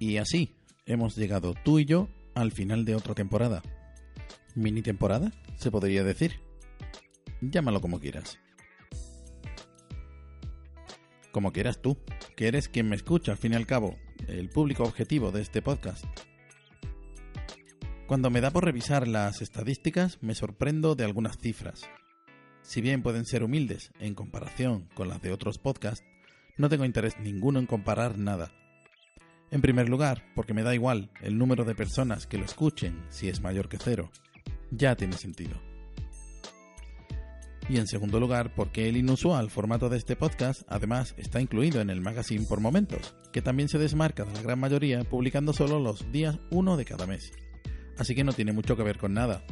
Y así hemos llegado tú y yo al final de otra temporada. ¿Mini temporada? Se podría decir. Llámalo como quieras. Como quieras tú, que eres quien me escucha al fin y al cabo, el público objetivo de este podcast. Cuando me da por revisar las estadísticas, me sorprendo de algunas cifras. Si bien pueden ser humildes en comparación con las de otros podcasts, no tengo interés ninguno en comparar nada. En primer lugar, porque me da igual el número de personas que lo escuchen si es mayor que cero. Ya tiene sentido. Y en segundo lugar, porque el inusual formato de este podcast además está incluido en el magazine por momentos, que también se desmarca de la gran mayoría publicando solo los días 1 de cada mes. Así que no tiene mucho que ver con nada.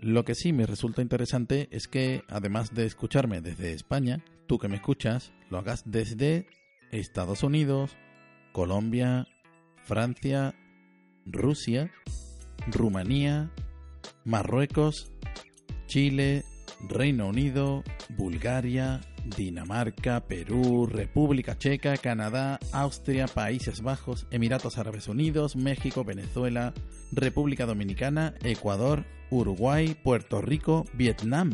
Lo que sí me resulta interesante es que, además de escucharme desde España, tú que me escuchas, lo hagas desde Estados Unidos, Colombia, Francia, Rusia, Rumanía, Marruecos, Chile, Reino Unido, Bulgaria, Dinamarca, Perú, República Checa, Canadá, Austria, Países Bajos, Emiratos Árabes Unidos, México, Venezuela, República Dominicana, Ecuador, Uruguay, Puerto Rico, Vietnam,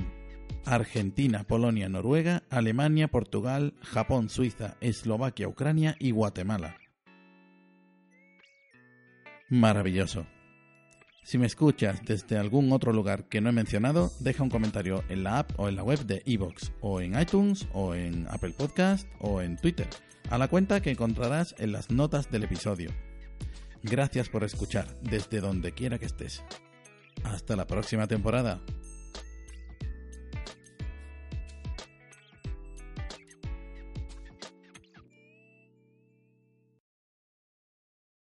Argentina, Polonia, Noruega, Alemania, Portugal, Japón, Suiza, Eslovaquia, Ucrania y Guatemala. Maravilloso. Si me escuchas desde algún otro lugar que no he mencionado, deja un comentario en la app o en la web de Evox, o en iTunes, o en Apple Podcast, o en Twitter, a la cuenta que encontrarás en las notas del episodio. Gracias por escuchar desde donde quiera que estés. Hasta la próxima temporada.